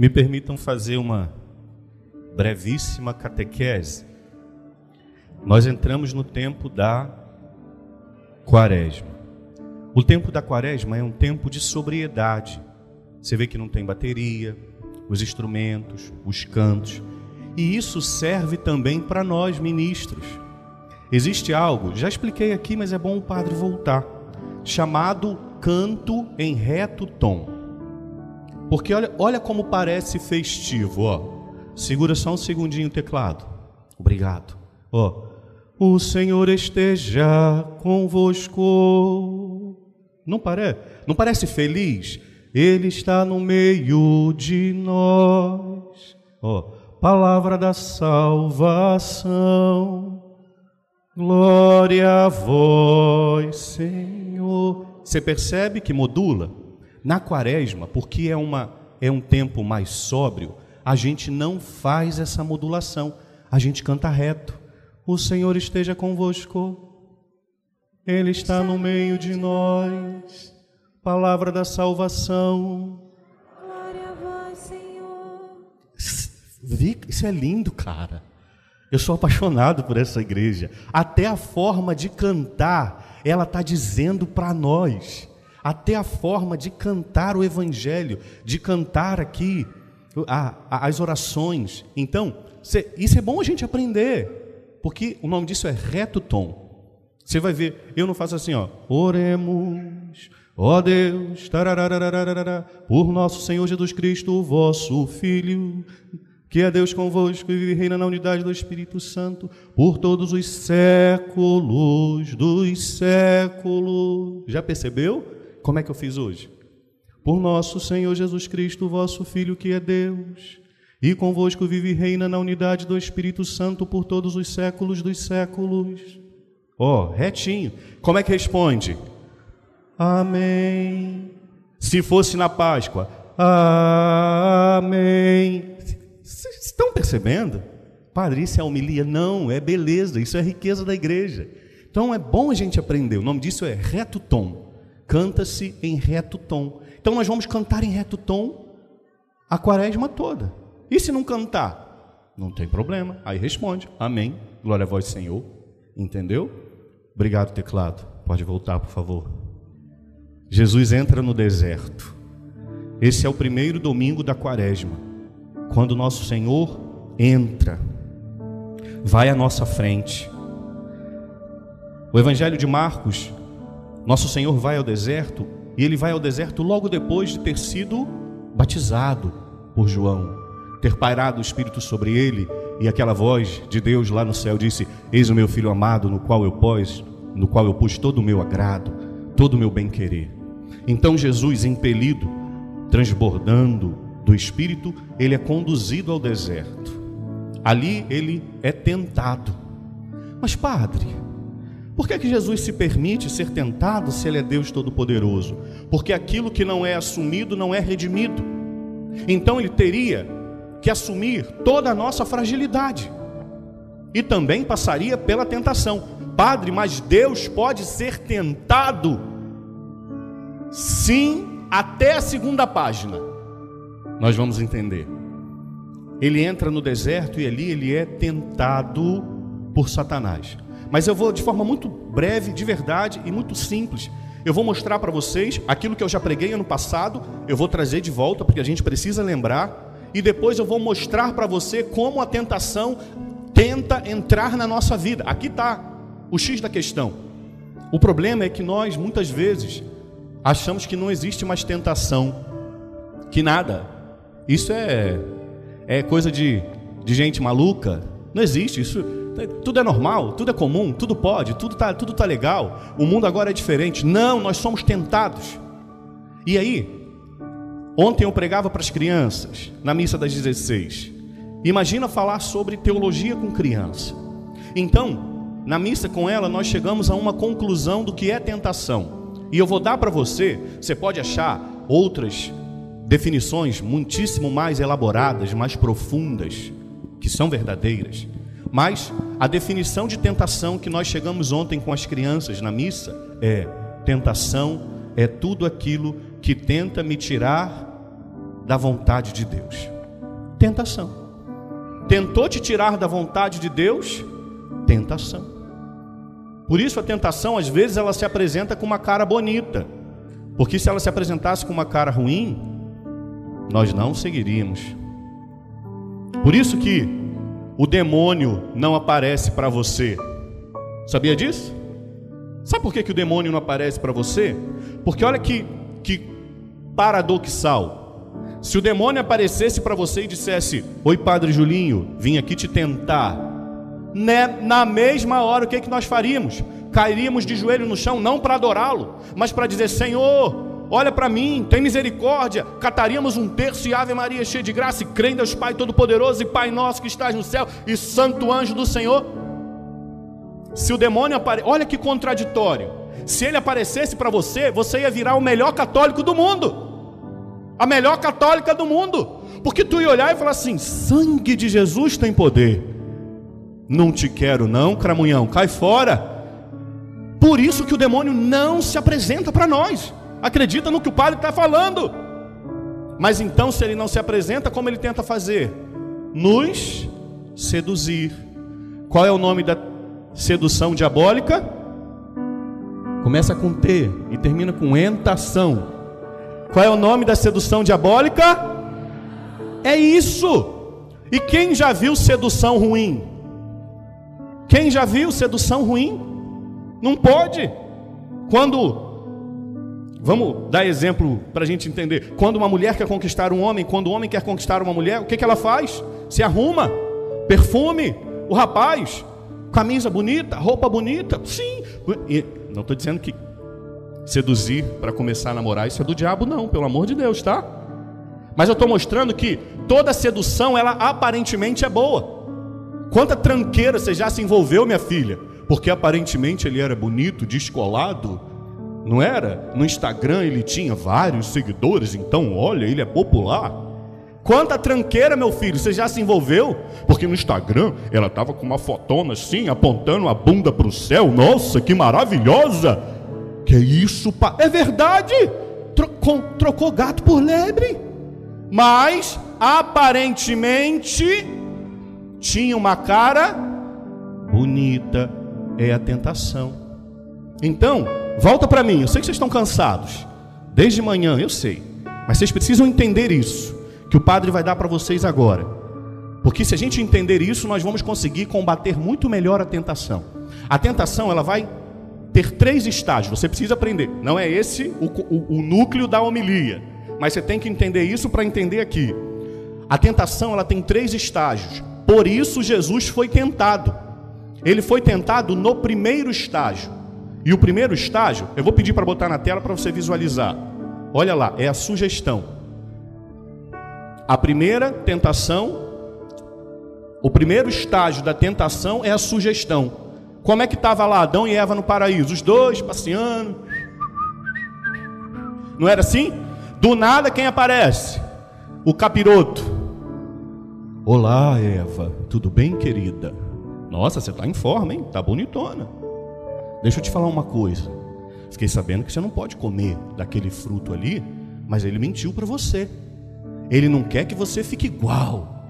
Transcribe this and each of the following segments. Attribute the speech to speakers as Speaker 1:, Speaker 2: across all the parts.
Speaker 1: Me permitam fazer uma brevíssima catequese. Nós entramos no tempo da Quaresma. O tempo da Quaresma é um tempo de sobriedade. Você vê que não tem bateria, os instrumentos, os cantos. E isso serve também para nós ministros. Existe algo, já expliquei aqui, mas é bom o padre voltar, chamado canto em reto tom. Porque olha, olha como parece festivo, ó. Segura só um segundinho o teclado. Obrigado. Ó. O Senhor esteja convosco. Não parece? Não parece feliz? Ele está no meio de nós. Ó, palavra da salvação. Glória a vós, Senhor. Você percebe que modula? Na quaresma, porque é, uma, é um tempo mais sóbrio, a gente não faz essa modulação. A gente canta reto. O Senhor esteja convosco. Ele está no meio de nós. Palavra da salvação.
Speaker 2: Glória a vós, Senhor.
Speaker 1: Isso é lindo, cara. Eu sou apaixonado por essa igreja. Até a forma de cantar, ela está dizendo para nós. Até a forma de cantar o Evangelho, de cantar aqui a, a, as orações. Então, cê, isso é bom a gente aprender, porque o nome disso é reto tom. Você vai ver, eu não faço assim, ó. Oremos, ó Deus, por nosso Senhor Jesus Cristo, vosso Filho, que é Deus convosco e vive reina na unidade do Espírito Santo, por todos os séculos dos séculos. Já percebeu como é que eu fiz hoje? Por nosso Senhor Jesus Cristo, vosso Filho, que é Deus, e convosco vive e reina na unidade do Espírito Santo por todos os séculos dos séculos. Ó, oh, retinho. Como é que responde? Amém. Se fosse na Páscoa, Amém. Vocês estão percebendo? Padre, isso é homilia? Não, é beleza, isso é riqueza da igreja. Então é bom a gente aprender. O nome disso é reto tom. Canta-se em reto tom. Então nós vamos cantar em reto tom a quaresma toda. E se não cantar? Não tem problema. Aí responde: Amém. Glória a vós, Senhor. Entendeu? Obrigado, teclado. Pode voltar, por favor. Jesus entra no deserto. Esse é o primeiro domingo da quaresma. Quando nosso Senhor entra, vai à nossa frente. O Evangelho de Marcos, nosso Senhor vai ao deserto e ele vai ao deserto logo depois de ter sido batizado por João, ter pairado o Espírito sobre ele e aquela voz de Deus lá no céu disse: Eis o meu filho amado, no qual eu pus, no qual eu pus todo o meu agrado, todo o meu bem-querer. Então Jesus, impelido, transbordando do Espírito, ele é conduzido ao deserto. Ali ele é tentado. Mas, Padre, por que, é que Jesus se permite ser tentado se ele é Deus Todo-Poderoso? Porque aquilo que não é assumido não é redimido. Então ele teria que assumir toda a nossa fragilidade e também passaria pela tentação. Padre, mas Deus pode ser tentado? Sim, até a segunda página. Nós vamos entender. Ele entra no deserto e ali ele é tentado por Satanás. Mas eu vou de forma muito breve, de verdade e muito simples. Eu vou mostrar para vocês aquilo que eu já preguei ano passado, eu vou trazer de volta porque a gente precisa lembrar e depois eu vou mostrar para você como a tentação tenta entrar na nossa vida. Aqui está o X da questão. O problema é que nós, muitas vezes, achamos que não existe mais tentação, que nada. Isso é, é coisa de, de gente maluca. Não existe isso. Tudo é normal, tudo é comum, tudo pode, tudo tá, tudo tá legal. O mundo agora é diferente. Não, nós somos tentados. E aí, Ontem eu pregava para as crianças, na missa das 16. Imagina falar sobre teologia com criança. Então, na missa com ela, nós chegamos a uma conclusão do que é tentação. E eu vou dar para você, você pode achar outras definições muitíssimo mais elaboradas, mais profundas, que são verdadeiras. Mas a definição de tentação que nós chegamos ontem com as crianças na missa é: tentação é tudo aquilo que tenta me tirar da vontade de Deus? Tentação. Tentou te tirar da vontade de Deus? Tentação. Por isso a tentação, às vezes, ela se apresenta com uma cara bonita. Porque se ela se apresentasse com uma cara ruim, nós não seguiríamos. Por isso que o demônio não aparece para você. Sabia disso? Sabe por que, que o demônio não aparece para você? Porque olha que, que paradoxal. Se o demônio aparecesse para você e dissesse: Oi, Padre Julinho, vim aqui te tentar. Né? Na mesma hora, o que, que nós faríamos? Cairíamos de joelho no chão, não para adorá-lo, mas para dizer: Senhor, olha para mim, tem misericórdia. Cataríamos um terço e Ave Maria cheia de graça, e crendo Deus Pai Todo-Poderoso e Pai Nosso que estás no céu, e Santo Anjo do Senhor. Se o demônio aparece, olha que contraditório. Se ele aparecesse para você, você ia virar o melhor católico do mundo a melhor católica do mundo, porque tu ia olhar e falar assim: sangue de Jesus tem poder. Não te quero, não, cramunhão, cai fora. Por isso que o demônio não se apresenta para nós. Acredita no que o padre está falando. Mas então, se ele não se apresenta, como ele tenta fazer? Nos seduzir. Qual é o nome da sedução diabólica? Começa com T e termina com entação. Qual é o nome da sedução diabólica? É isso. E quem já viu sedução ruim? Quem já viu sedução ruim? Não pode. Quando, vamos dar exemplo para a gente entender. Quando uma mulher quer conquistar um homem, quando o um homem quer conquistar uma mulher, o que, que ela faz? Se arruma, perfume, o rapaz, camisa bonita, roupa bonita. Sim, e não estou dizendo que seduzir para começar a namorar, isso é do diabo, não, pelo amor de Deus, tá? Mas eu estou mostrando que toda sedução, ela aparentemente é boa. Quanta tranqueira você já se envolveu, minha filha? Porque aparentemente ele era bonito, descolado, não era? No Instagram ele tinha vários seguidores, então olha, ele é popular. Quanta tranqueira, meu filho, você já se envolveu? Porque no Instagram ela estava com uma fotona assim, apontando a bunda para o céu. Nossa, que maravilhosa! Que isso, pá? É verdade. Trocou, trocou gato por lebre. Mas aparentemente tinha uma cara bonita. É a tentação. Então, volta para mim. Eu sei que vocês estão cansados. Desde manhã, eu sei. Mas vocês precisam entender isso. Que o Padre vai dar para vocês agora. Porque se a gente entender isso, nós vamos conseguir combater muito melhor a tentação. A tentação, ela vai ter três estágios. Você precisa aprender. Não é esse o, o, o núcleo da homilia. Mas você tem que entender isso para entender aqui. A tentação ela tem três estágios. Por isso Jesus foi tentado. Ele foi tentado no primeiro estágio. E o primeiro estágio, eu vou pedir para botar na tela para você visualizar. Olha lá, é a sugestão. A primeira tentação, o primeiro estágio da tentação é a sugestão. Como é que estava lá Adão e Eva no paraíso? Os dois passeando. Não era assim? Do nada quem aparece? O capiroto. Olá, Eva. Tudo bem, querida? Nossa, você está em forma, hein? Tá bonitona. Deixa eu te falar uma coisa. Fiquei sabendo que você não pode comer daquele fruto ali, mas ele mentiu para você. Ele não quer que você fique igual.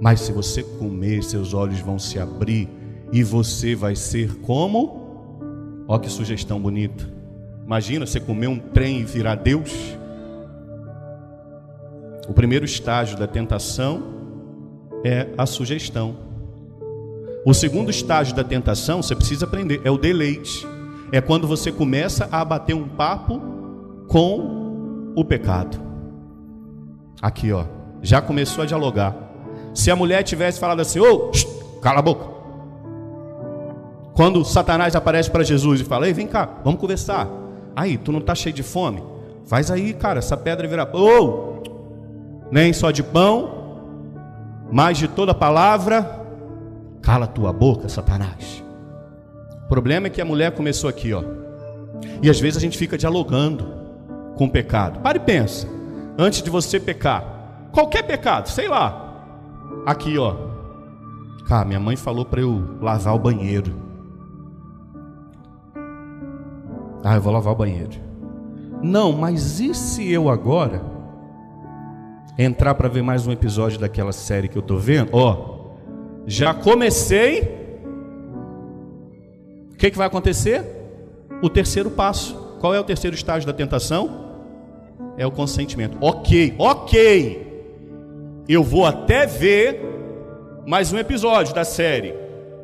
Speaker 1: Mas se você comer, seus olhos vão se abrir e você vai ser como? Ó que sugestão bonita. Imagina você comer um trem e virar Deus. O primeiro estágio da tentação é a sugestão. O segundo estágio da tentação, você precisa aprender, é o deleite. É quando você começa a bater um papo com o pecado. Aqui, ó, já começou a dialogar. Se a mulher tivesse falado assim, ô, oh, cala a boca. Quando Satanás aparece para Jesus e fala: Ei, vem cá, vamos conversar. Aí, tu não está cheio de fome? Faz aí, cara, essa pedra virar. Ou, oh, nem só de pão, mas de toda palavra. Cala tua boca, Satanás. O problema é que a mulher começou aqui, ó. E às vezes a gente fica dialogando com o pecado. Pare e pensa. Antes de você pecar, qualquer pecado, sei lá. Aqui, ó. Cara, minha mãe falou para eu lavar o banheiro. Ah, eu vou lavar o banheiro. Não, mas e se eu agora entrar para ver mais um episódio daquela série que eu tô vendo, ó, já comecei. O que, que vai acontecer? O terceiro passo. Qual é o terceiro estágio da tentação? É o consentimento. Ok, ok. Eu vou até ver mais um episódio da série,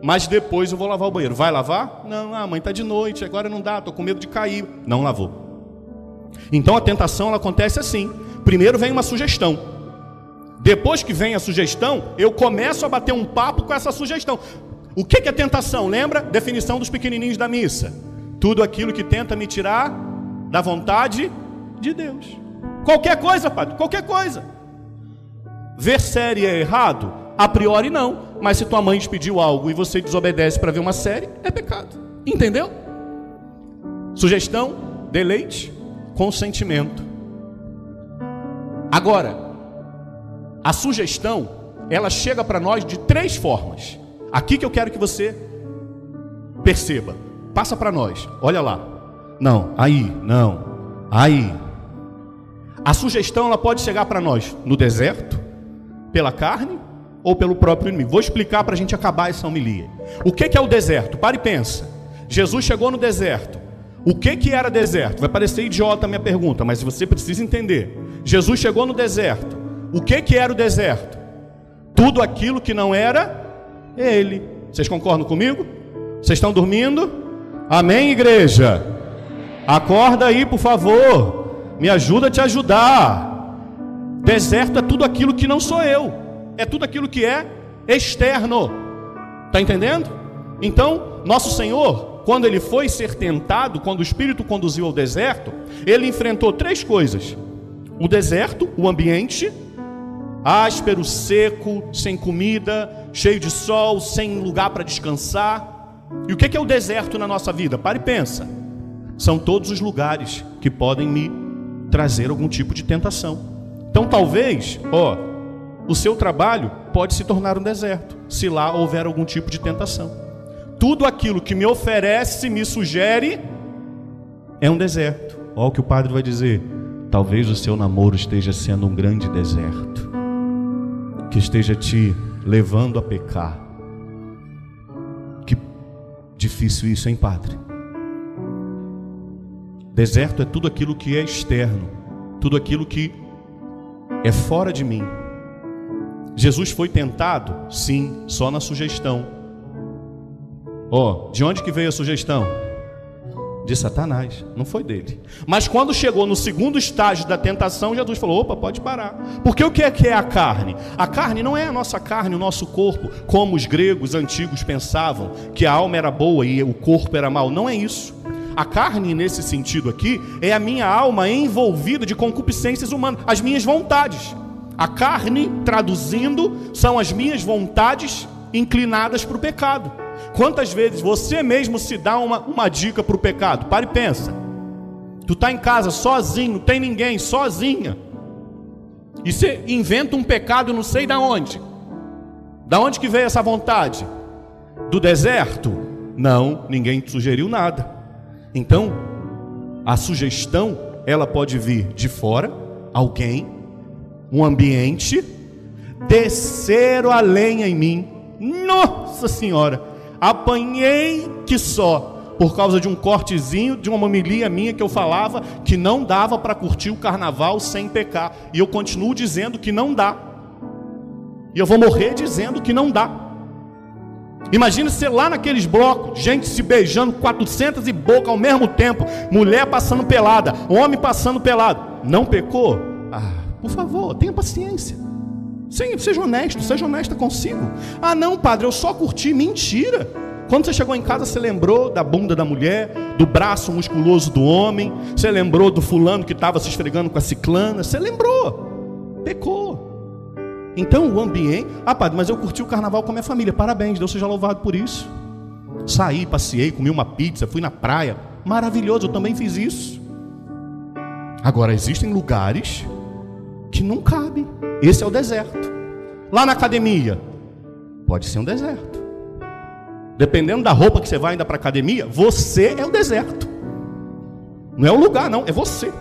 Speaker 1: mas depois eu vou lavar o banheiro. Vai lavar? Não, a ah, mãe está de noite, agora não dá, estou com medo de cair. Não lavou. Então a tentação ela acontece assim. Primeiro vem uma sugestão. Depois que vem a sugestão, eu começo a bater um papo com essa sugestão. O que é tentação? Lembra? Definição dos pequenininhos da missa. Tudo aquilo que tenta me tirar da vontade de Deus. Qualquer coisa, padre, qualquer coisa. Ver série é errado? A priori não. Mas se tua mãe te pediu algo e você desobedece para ver uma série, é pecado. Entendeu? Sugestão, deleite, consentimento. Agora, a sugestão, ela chega para nós de três formas. Aqui que eu quero que você perceba. Passa para nós. Olha lá. Não, aí, não. Aí. A sugestão ela pode chegar para nós no deserto, pela carne ou pelo próprio inimigo. Vou explicar para a gente acabar essa homilia. O que, que é o deserto? Pare e pensa. Jesus chegou no deserto. O que, que era deserto? Vai parecer idiota a minha pergunta, mas você precisa entender. Jesus chegou no deserto. O que, que era o deserto? Tudo aquilo que não era Ele. Vocês concordam comigo? Vocês estão dormindo? Amém, igreja? Acorda aí, por favor. Me ajuda a te ajudar. Deserto é tudo aquilo que não sou eu. É tudo aquilo que é externo. Está entendendo? Então, nosso Senhor quando ele foi ser tentado, quando o Espírito conduziu ao deserto, ele enfrentou três coisas: o deserto, o ambiente, áspero, seco, sem comida, cheio de sol, sem lugar para descansar. E o que é o deserto na nossa vida? Pare e pensa. São todos os lugares que podem me trazer algum tipo de tentação. Então, talvez, ó, o seu trabalho pode se tornar um deserto, se lá houver algum tipo de tentação tudo aquilo que me oferece, me sugere, é um deserto. Olha o que o padre vai dizer. Talvez o seu namoro esteja sendo um grande deserto, que esteja te levando a pecar. Que difícil isso, hein, padre? Deserto é tudo aquilo que é externo, tudo aquilo que é fora de mim. Jesus foi tentado? Sim, só na sugestão. Ó, oh, de onde que veio a sugestão? De Satanás, não foi dele. Mas quando chegou no segundo estágio da tentação, Jesus falou: opa, pode parar. Porque o que é que é a carne? A carne não é a nossa carne, o nosso corpo, como os gregos antigos pensavam, que a alma era boa e o corpo era mau. Não é isso. A carne, nesse sentido aqui, é a minha alma envolvida de concupiscências humanas, as minhas vontades. A carne, traduzindo, são as minhas vontades inclinadas para o pecado. Quantas vezes você mesmo se dá uma, uma dica para o pecado? Pare e pensa. Tu está em casa sozinho, não tem ninguém, sozinha. E você inventa um pecado não sei da onde. Da onde que veio essa vontade? Do deserto? Não, ninguém te sugeriu nada. Então, a sugestão, ela pode vir de fora, alguém, um ambiente, descer a lenha em mim. Nossa Senhora! Apanhei que só por causa de um cortezinho de uma mamilia minha que eu falava que não dava para curtir o carnaval sem pecar. E eu continuo dizendo que não dá. E eu vou morrer dizendo que não dá. Imagina ser lá naqueles blocos, gente se beijando, 400 e boca ao mesmo tempo, mulher passando pelada, homem passando pelado. Não pecou? Ah, por favor, tenha paciência. Sim, seja honesto, seja honesta consigo. Ah, não, padre, eu só curti. Mentira. Quando você chegou em casa, você lembrou da bunda da mulher, do braço musculoso do homem, você lembrou do fulano que estava se esfregando com a ciclana, você lembrou. Pecou. Então o ambiente. Ah, padre, mas eu curti o carnaval com a minha família. Parabéns, Deus seja louvado por isso. Saí, passei, comi uma pizza, fui na praia. Maravilhoso, eu também fiz isso. Agora, existem lugares que não cabe. Esse é o deserto. Lá na academia, pode ser um deserto. Dependendo da roupa que você vai ainda para academia, você é o deserto. Não é o lugar, não, é você.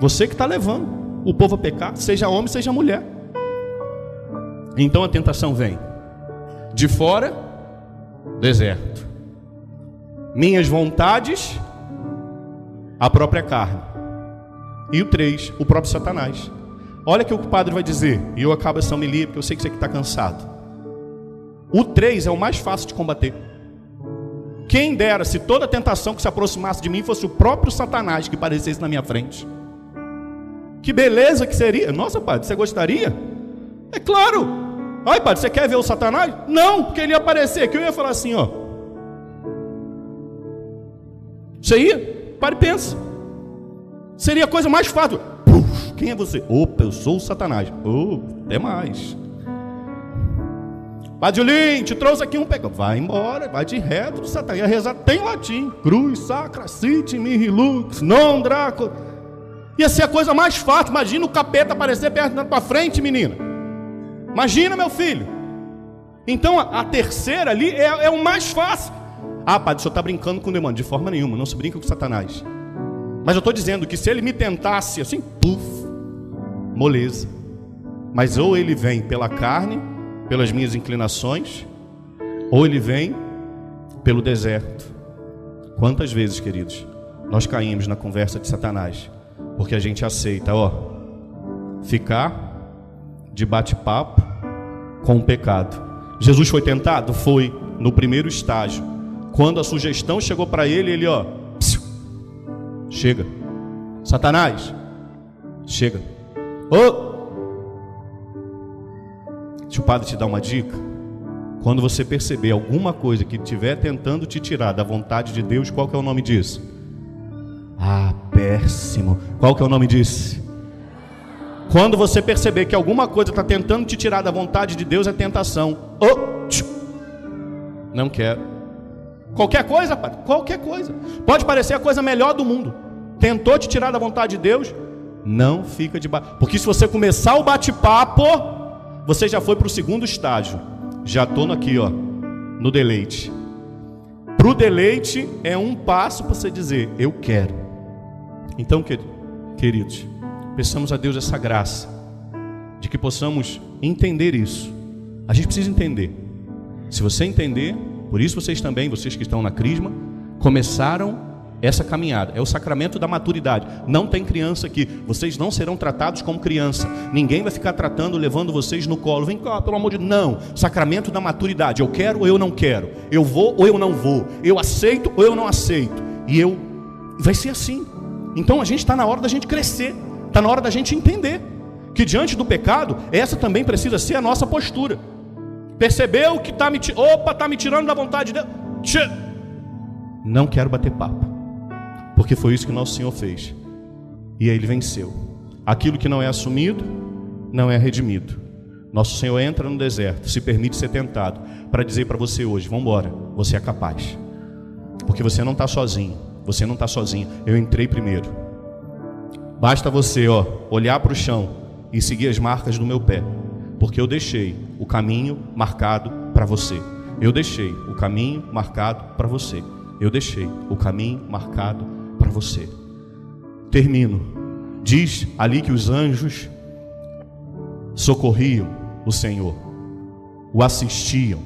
Speaker 1: Você que está levando. o povo a pecar, seja homem, seja mulher. Então a tentação vem de fora, deserto. Minhas vontades, a própria carne. E o três, o próprio Satanás. Olha que o padre vai dizer, e eu acabo essa homilia porque eu sei que você está cansado. O três é o mais fácil de combater. Quem dera se toda tentação que se aproximasse de mim fosse o próprio Satanás que aparecesse na minha frente. Que beleza que seria. Nossa, padre, você gostaria? É claro. Ai, padre, você quer ver o Satanás? Não, porque ele ia aparecer, que eu ia falar assim, ó. Você ia? Pare e pensa. Seria a coisa mais fácil. Puf, quem é você? Opa, eu sou o Satanás. Oh, até mais. Padre Julinho, te trouxe aqui um pecado. Vai embora, vai de reto do Satanás. Ia rezar, tem latim. Cruz, sacra, sit, mihi, lux, non, draco. Ia ser a coisa mais fácil. Imagina o capeta aparecer perto tua frente, menina. Imagina, meu filho. Então, a, a terceira ali é, é, o mais fácil. Ah, padre, o senhor está brincando com o demônio. De forma nenhuma, não se brinca com Satanás. Mas eu estou dizendo que se ele me tentasse assim, puf, moleza. Mas ou ele vem pela carne, pelas minhas inclinações, ou ele vem pelo deserto. Quantas vezes, queridos, nós caímos na conversa de Satanás, porque a gente aceita, ó, ficar de bate-papo com o pecado. Jesus foi tentado? Foi, no primeiro estágio. Quando a sugestão chegou para ele, ele, ó, chega. Satanás, chega. Ô, oh, Deixa o padre te dar uma dica. Quando você perceber alguma coisa que estiver tentando te tirar da vontade de Deus, qual que é o nome disso? Ah, péssimo. Qual que é o nome disso? Quando você perceber que alguma coisa está tentando te tirar da vontade de Deus, é tentação. Oh, não quero. Qualquer coisa, padre, qualquer coisa. Pode parecer a coisa melhor do mundo. Tentou te tirar da vontade de Deus, não fica de Porque se você começar o bate-papo, você já foi para o segundo estágio. Já estou aqui, ó, no deleite. Para o deleite é um passo para você dizer, eu quero. Então, queridos, peçamos a Deus essa graça, de que possamos entender isso. A gente precisa entender. Se você entender, por isso vocês também, vocês que estão na crisma, começaram essa caminhada. É o sacramento da maturidade. Não tem criança aqui. Vocês não serão tratados como criança. Ninguém vai ficar tratando, levando vocês no colo. Vem cá, pelo amor de Deus. Não. Sacramento da maturidade. Eu quero ou eu não quero. Eu vou ou eu não vou. Eu aceito ou eu não aceito. E eu. Vai ser assim. Então a gente está na hora da gente crescer. Está na hora da gente entender que diante do pecado, essa também precisa ser a nossa postura. Percebeu que está me, opa, tá me tirando da vontade de Deus? Não quero bater papo porque foi isso que nosso Senhor fez. E aí ele venceu. Aquilo que não é assumido, não é redimido. Nosso Senhor entra no deserto, se permite ser tentado, para dizer para você hoje: vamos embora, você é capaz. Porque você não está sozinho, você não está sozinho. Eu entrei primeiro. Basta você ó, olhar para o chão e seguir as marcas do meu pé, porque eu deixei o caminho marcado para você. Eu deixei o caminho marcado para você. Eu deixei o caminho marcado para você. Termino. Diz ali que os anjos socorriam o Senhor, o assistiam.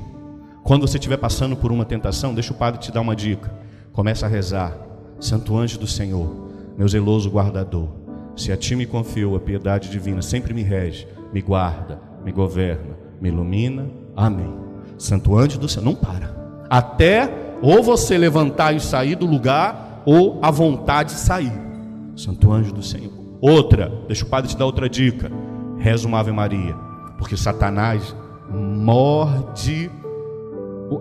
Speaker 1: Quando você estiver passando por uma tentação, deixa o Padre te dar uma dica. Começa a rezar. Santo anjo do Senhor, meu zeloso guardador, se a ti me confiou a piedade divina, sempre me rege, me guarda, me governa, me ilumina. Amém. Santo anjo do Senhor, não para. Até ou você levantar e sair do lugar, ou a vontade de sair. Santo anjo do Senhor. Outra, deixa o padre te dar outra dica. Reza uma Ave Maria, porque Satanás morde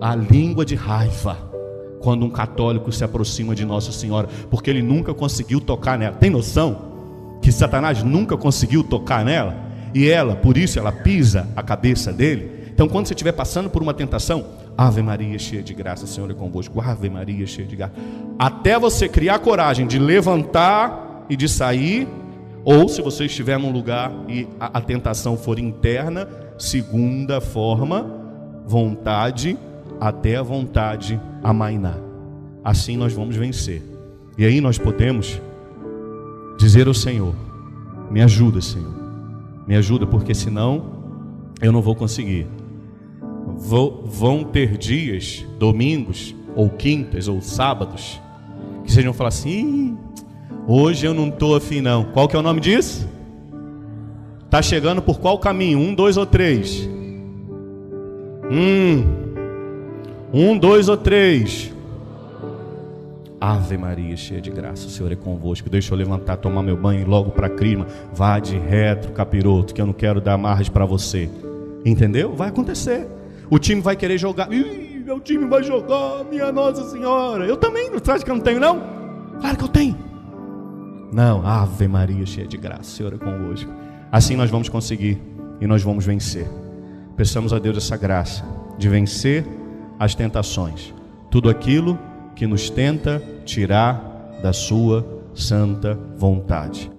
Speaker 1: a língua de raiva quando um católico se aproxima de Nossa Senhora, porque ele nunca conseguiu tocar nela. Tem noção que Satanás nunca conseguiu tocar nela? E ela, por isso, ela pisa a cabeça dele. Então, quando você estiver passando por uma tentação, Ave Maria, cheia de graça, o Senhor é convosco. Ave Maria, cheia de graça. Até você criar coragem de levantar e de sair, ou se você estiver num lugar e a, a tentação for interna, segunda forma, vontade, até a vontade amainar. Assim nós vamos vencer. E aí nós podemos dizer ao Senhor: Me ajuda, Senhor. Me ajuda, porque senão eu não vou conseguir. Vou, vão ter dias, domingos, ou quintas, ou sábados, que vocês vão falar assim: hoje eu não estou afim, não. Qual que é o nome disso? Está chegando por qual caminho? Um, dois ou três? Hum. Um, dois ou três? Ave Maria, cheia de graça, o Senhor é convosco. Deixa eu levantar, tomar meu banho e logo para a crima. Vá de retro, capiroto, que eu não quero dar margem para você. Entendeu? Vai acontecer. O time vai querer jogar. Ih, meu time vai jogar, minha Nossa Senhora. Eu também, você acha que eu não tenho, não? Claro que eu tenho. Não, Ave Maria, cheia de graça, o Senhor é convosco. Assim nós vamos conseguir e nós vamos vencer. Peçamos a Deus essa graça de vencer as tentações. Tudo aquilo que nos tenta tirar da sua santa vontade.